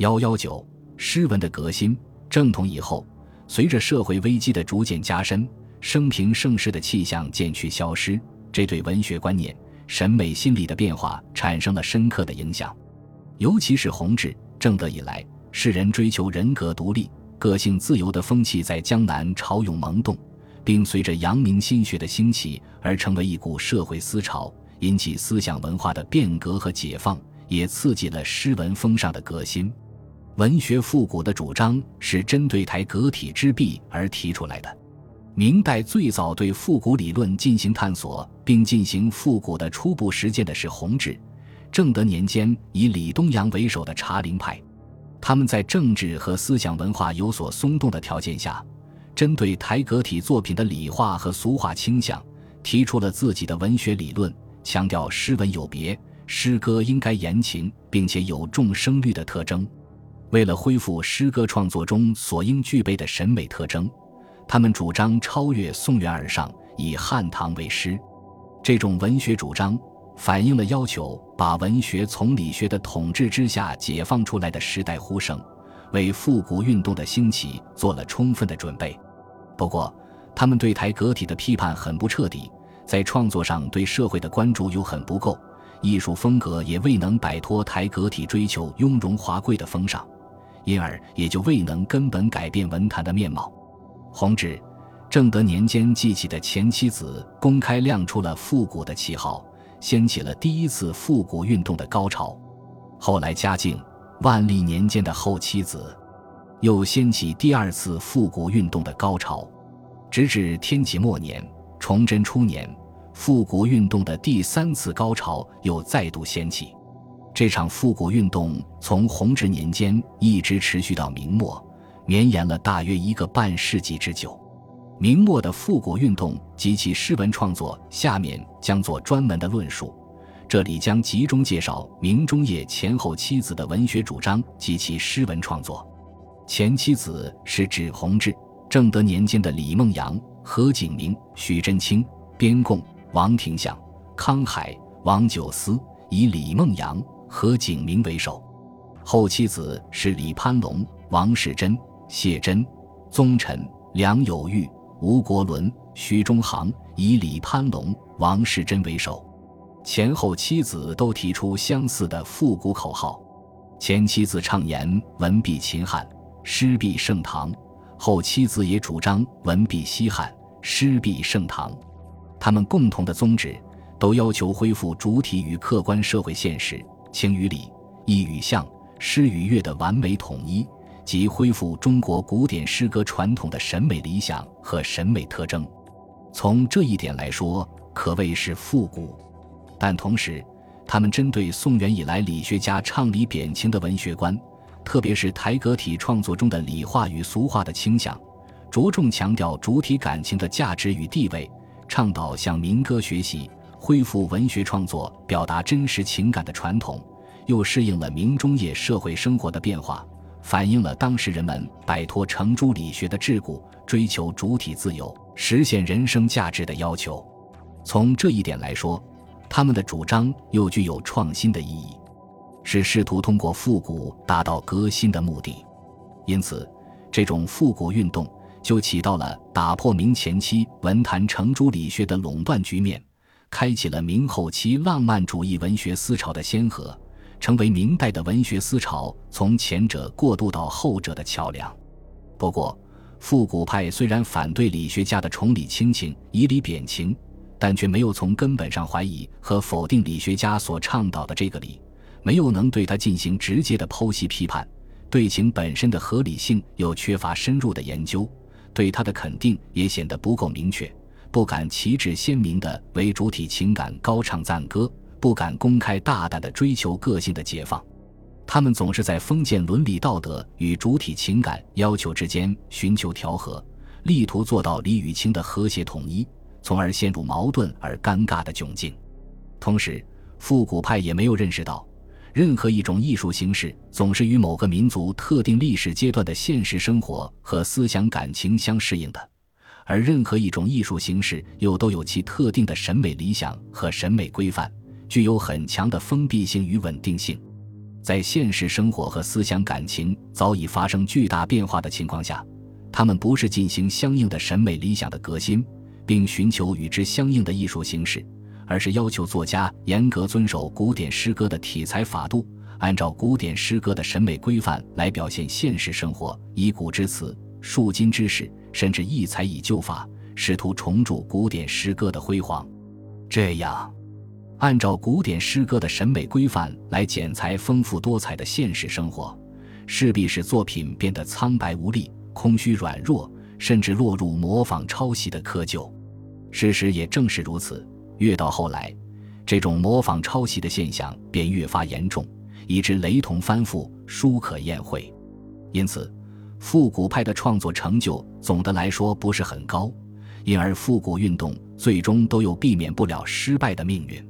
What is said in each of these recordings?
幺幺九，诗文的革新。正统以后，随着社会危机的逐渐加深，生平盛世的气象渐趋消失，这对文学观念、审美心理的变化产生了深刻的影响。尤其是弘治、正德以来，世人追求人格独立、个性自由的风气在江南潮涌萌动，并随着阳明心学的兴起而成为一股社会思潮，引起思想文化的变革和解放，也刺激了诗文风尚的革新。文学复古的主张是针对台阁体之弊而提出来的。明代最早对复古理论进行探索并进行复古的初步实践的是弘治、正德年间以李东阳为首的茶陵派。他们在政治和思想文化有所松动的条件下，针对台阁体作品的理化和俗化倾向，提出了自己的文学理论，强调诗文有别，诗歌应该言情，并且有重声律的特征。为了恢复诗歌创作中所应具备的审美特征，他们主张超越宋元而上，以汉唐为师。这种文学主张反映了要求把文学从理学的统治之下解放出来的时代呼声，为复古运动的兴起做了充分的准备。不过，他们对台阁体的批判很不彻底，在创作上对社会的关注又很不够，艺术风格也未能摆脱台阁体追求雍容华贵的风尚。因而也就未能根本改变文坛的面貌。弘治、正德年间记起的前妻子公开亮出了复古的旗号，掀起了第一次复古运动的高潮。后来嘉靖、万历年间的后妻子，又掀起第二次复古运动的高潮，直至天启末年、崇祯初年，复古运动的第三次高潮又再度掀起。这场复古运动从弘治年间一直持续到明末，绵延了大约一个半世纪之久。明末的复古运动及其诗文创作，下面将做专门的论述。这里将集中介绍明中叶前后妻子的文学主张及其诗文创作。前妻子是指弘治、正德年间的李梦阳、何景明、许真卿、边贡、王廷相、康海、王九思，以李梦阳。何景明为首，后妻子是李攀龙、王世贞、谢贞、宗臣梁有玉、吴国伦、徐中行，以李攀龙、王世贞为首。前后妻子都提出相似的复古口号。前妻子畅言文必秦汉，诗必盛唐；后妻子也主张文必西汉，诗必盛唐。他们共同的宗旨，都要求恢复主体与客观社会现实。情与理，意与象，诗与乐的完美统一，及恢复中国古典诗歌传统的审美理想和审美特征。从这一点来说，可谓是复古。但同时，他们针对宋元以来理学家倡理贬情的文学观，特别是台阁体创作中的理化与俗化的倾向，着重强调主体感情的价值与地位，倡导向民歌学习。恢复文学创作表达真实情感的传统，又适应了明中叶社会生活的变化，反映了当时人们摆脱程朱理学的桎梏，追求主体自由、实现人生价值的要求。从这一点来说，他们的主张又具有创新的意义，是试图通过复古达到革新的目的。因此，这种复古运动就起到了打破明前期文坛程朱理学的垄断局面。开启了明后期浪漫主义文学思潮的先河，成为明代的文学思潮从前者过渡到后者的桥梁。不过，复古派虽然反对理学家的崇理轻情、以理贬情，但却没有从根本上怀疑和否定理学家所倡导的这个理，没有能对他进行直接的剖析批判，对情本身的合理性又缺乏深入的研究，对他的肯定也显得不够明确。不敢旗帜鲜明地为主体情感高唱赞歌，不敢公开大胆地追求个性的解放，他们总是在封建伦理道德与主体情感要求之间寻求调和，力图做到理与情的和谐统一，从而陷入矛盾而尴尬的窘境。同时，复古派也没有认识到，任何一种艺术形式总是与某个民族特定历史阶段的现实生活和思想感情相适应的。而任何一种艺术形式又都有其特定的审美理想和审美规范，具有很强的封闭性与稳定性。在现实生活和思想感情早已发生巨大变化的情况下，他们不是进行相应的审美理想的革新，并寻求与之相应的艺术形式，而是要求作家严格遵守古典诗歌的题材法度，按照古典诗歌的审美规范来表现现实生活，以古之词，述今之事，甚至一采以旧法，试图重铸古典诗歌的辉煌。这样。按照古典诗歌的审美规范来剪裁丰富多彩的现实生活，势必使作品变得苍白无力、空虚软弱，甚至落入模仿抄袭的窠臼。事实也正是如此，越到后来，这种模仿抄袭的现象便越发严重，以致雷同翻覆，书可厌讳。因此，复古派的创作成就总的来说不是很高，因而复古运动最终都有避免不了失败的命运。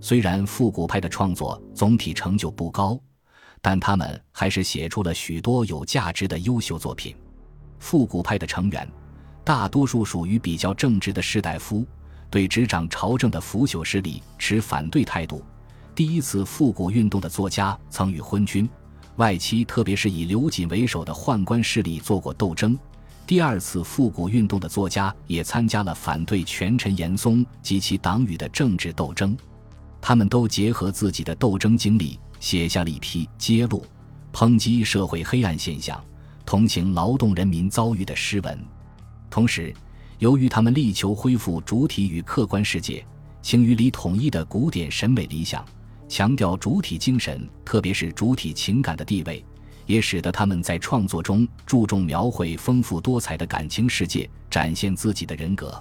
虽然复古派的创作总体成就不高，但他们还是写出了许多有价值的优秀作品。复古派的成员大多数属于比较正直的士大夫，对执掌朝政的腐朽势力持反对态度。第一次复古运动的作家曾与昏君、外戚，特别是以刘瑾为首的宦官势力做过斗争。第二次复古运动的作家也参加了反对权臣严嵩及其党羽的政治斗争。他们都结合自己的斗争经历，写下了一批揭露、抨击社会黑暗现象、同情劳动人民遭遇的诗文。同时，由于他们力求恢复主体与客观世界、情与理统一的古典审美理想，强调主体精神，特别是主体情感的地位，也使得他们在创作中注重描绘丰富多彩的感情世界，展现自己的人格。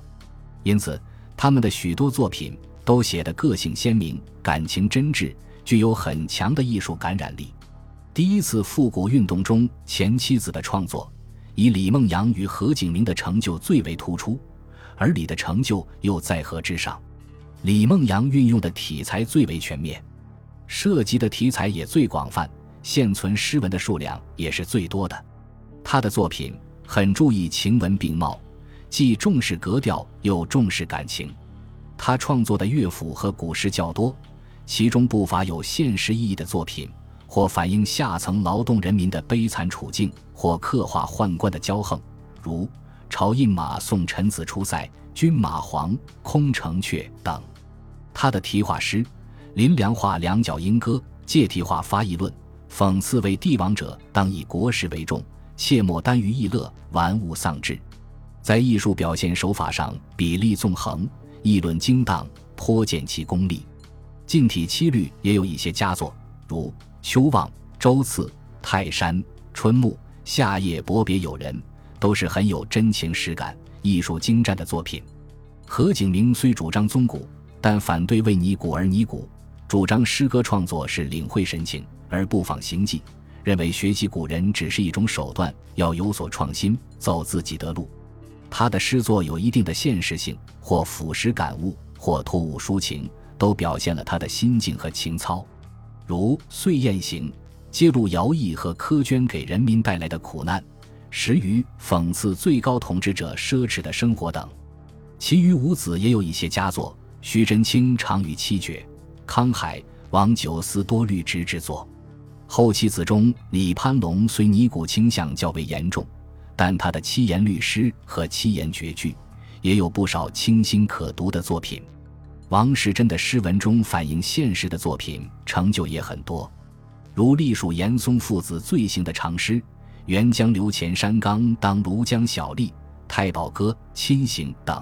因此，他们的许多作品。都写得个性鲜明，感情真挚，具有很强的艺术感染力。第一次复古运动中，前妻子的创作，以李梦阳与何景明的成就最为突出，而李的成就又在何之上？李梦阳运用的题材最为全面，涉及的题材也最广泛，现存诗文的数量也是最多的。他的作品很注意情文并茂，既重视格调，又重视感情。他创作的乐府和古诗较多，其中不乏有现实意义的作品，或反映下层劳动人民的悲惨处境，或刻画宦官的骄横，如《朝印马送臣子出塞》《军马黄》《空城阙》等。他的题画诗《林良画两角莺歌》借题画发议论，讽刺为帝王者当以国事为重，切莫耽于逸乐，玩物丧志。在艺术表现手法上，比例纵横。议论精当，颇见其功力。近体七律也有一些佳作，如《秋望》《周次》《泰山》《春暮》《夏夜泊别友人》，都是很有真情实感、艺术精湛的作品。何景明虽主张宗古，但反对为拟古而拟古，主张诗歌创作是领会神情而不仿行迹，认为学习古人只是一种手段，要有所创新，走自己的路。他的诗作有一定的现实性，或俯拾感悟，或托物抒情，都表现了他的心境和情操。如《岁晏行》，揭露徭役和苛捐给人民带来的苦难；《时余》讽刺最高统治者奢侈的生活等。其余五子也有一些佳作，徐祯卿长于七绝，康海、王九思多律直之作。后期子中，李攀龙虽尼古倾向较为严重。但他的七言律诗和七言绝句，也有不少清新可读的作品。王世贞的诗文中反映现实的作品成就也很多，如隶属严嵩父子罪行的长诗《沅江流前山冈当庐江小吏》《太保歌》《亲行》等。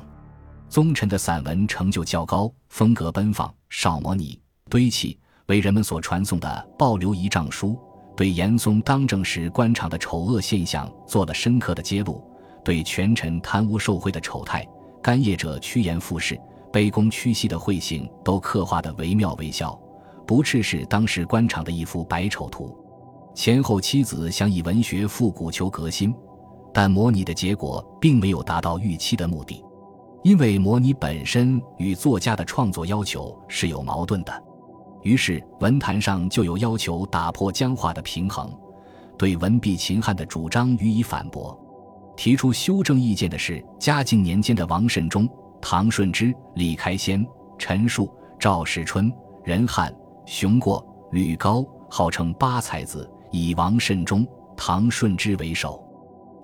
宗臣的散文成就较高，风格奔放，少模拟堆砌，为人们所传颂的《报刘遗诏书》。对严嵩当政时官场的丑恶现象做了深刻的揭露，对权臣贪污受贿的丑态、干业者趋炎附势、卑躬屈膝的秽行都刻画得惟妙惟肖，不啻是当时官场的一幅白丑图。前后妻子想以文学复古求革新，但模拟的结果并没有达到预期的目的，因为模拟本身与作家的创作要求是有矛盾的。于是文坛上就有要求打破僵化的平衡，对文必秦汉的主张予以反驳。提出修正意见的是嘉靖年间的王慎中、唐顺之、李开先、陈述、赵世春、任翰、熊过、吕高、号称八才子，以王慎中、唐顺之为首。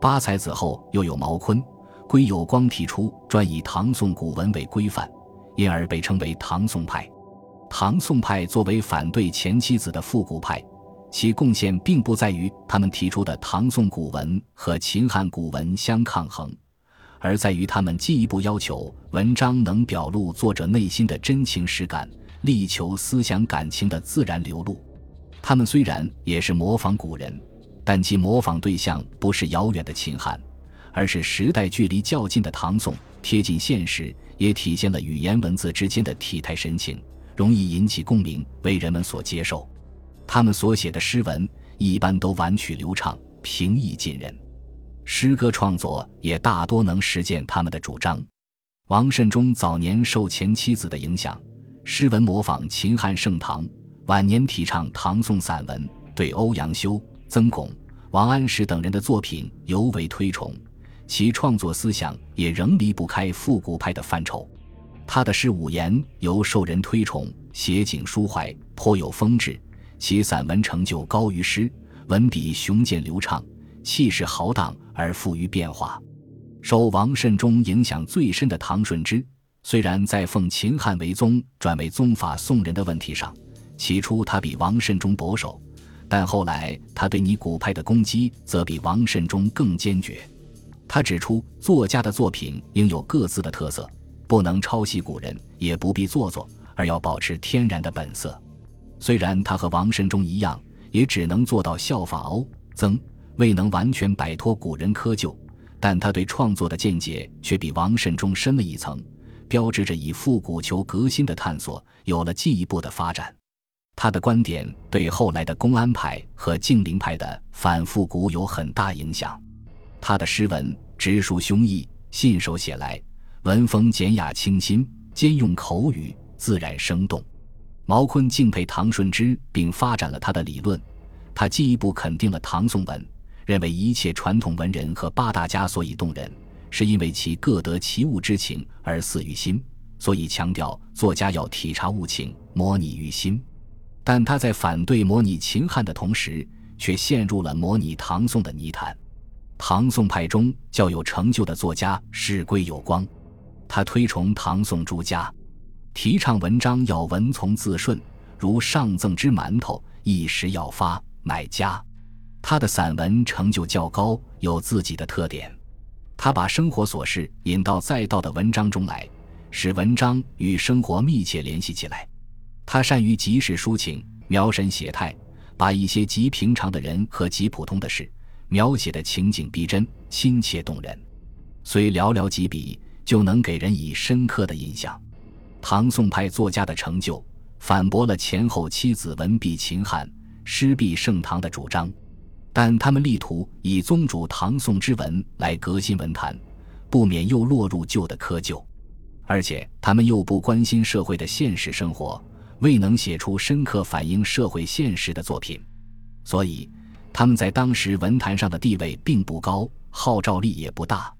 八才子后又有毛坤、归有光提出专以唐宋古文为规范，因而被称为唐宋派。唐宋派作为反对前妻子的复古派，其贡献并不在于他们提出的唐宋古文和秦汉古文相抗衡，而在于他们进一步要求文章能表露作者内心的真情实感，力求思想感情的自然流露。他们虽然也是模仿古人，但其模仿对象不是遥远的秦汉，而是时代距离较近的唐宋，贴近现实，也体现了语言文字之间的体态神情。容易引起共鸣，为人们所接受。他们所写的诗文一般都婉曲流畅、平易近人，诗歌创作也大多能实践他们的主张。王慎中早年受前妻子的影响，诗文模仿秦汉盛唐；晚年提倡唐宋散文，对欧阳修、曾巩、王安石等人的作品尤为推崇，其创作思想也仍离不开复古派的范畴。他的诗五言由受人推崇，写景抒怀，颇有风致。其散文成就高于诗，文笔雄健流畅，气势豪荡而富于变化。受王慎中影响最深的唐顺之，虽然在奉秦汉为宗转为宗法宋人的问题上，起初他比王慎中保守，但后来他对你古派的攻击则比王慎中更坚决。他指出，作家的作品应有各自的特色。不能抄袭古人，也不必做作，而要保持天然的本色。虽然他和王慎中一样，也只能做到效仿欧曾，未能完全摆脱古人窠臼，但他对创作的见解却比王慎中深了一层，标志着以复古求革新的探索有了进一步的发展。他的观点对后来的公安派和静陵派的反复古有很大影响。他的诗文直抒胸臆，信手写来。文风简雅清新，兼用口语，自然生动。毛坤敬佩唐顺之，并发展了他的理论。他进一步肯定了唐宋文，认为一切传统文人和八大家所以动人，是因为其各得其物之情而似于心，所以强调作家要体察物情，模拟于心。但他在反对模拟秦汉的同时，却陷入了模拟唐宋的泥潭。唐宋派中较有成就的作家是归有光。他推崇唐宋诸家，提倡文章要文从字顺，如上赠之馒头，一时要发，乃佳。他的散文成就较高，有自己的特点。他把生活琐事引到再道的文章中来，使文章与生活密切联系起来。他善于即时抒情，描神写态，把一些极平常的人和极普通的事描写的情景逼真、亲切动人，虽寥寥几笔。就能给人以深刻的印象。唐宋派作家的成就，反驳了前后七子文必秦汉，诗必盛唐的主张，但他们力图以宗主唐宋之文来革新文坛，不免又落入旧的窠臼。而且他们又不关心社会的现实生活，未能写出深刻反映社会现实的作品，所以他们在当时文坛上的地位并不高，号召力也不大。